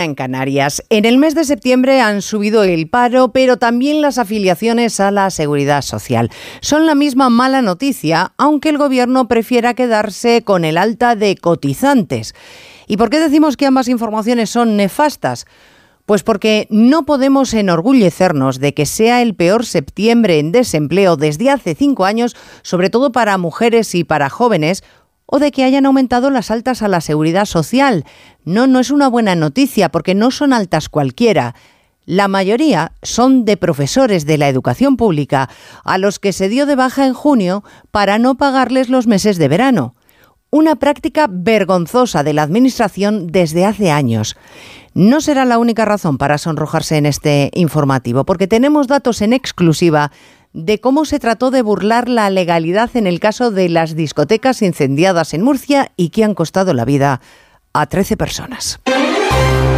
en Canarias. En el mes de septiembre han subido el paro, pero también las afiliaciones a la seguridad social. Son la misma mala noticia, aunque el gobierno prefiera quedarse con el alta de cotizantes. ¿Y por qué decimos que ambas informaciones son nefastas? Pues porque no podemos enorgullecernos de que sea el peor septiembre en desempleo desde hace cinco años, sobre todo para mujeres y para jóvenes, o de que hayan aumentado las altas a la seguridad social. No, no es una buena noticia porque no son altas cualquiera. La mayoría son de profesores de la educación pública, a los que se dio de baja en junio para no pagarles los meses de verano. Una práctica vergonzosa de la Administración desde hace años. No será la única razón para sonrojarse en este informativo, porque tenemos datos en exclusiva de cómo se trató de burlar la legalidad en el caso de las discotecas incendiadas en Murcia y que han costado la vida a 13 personas.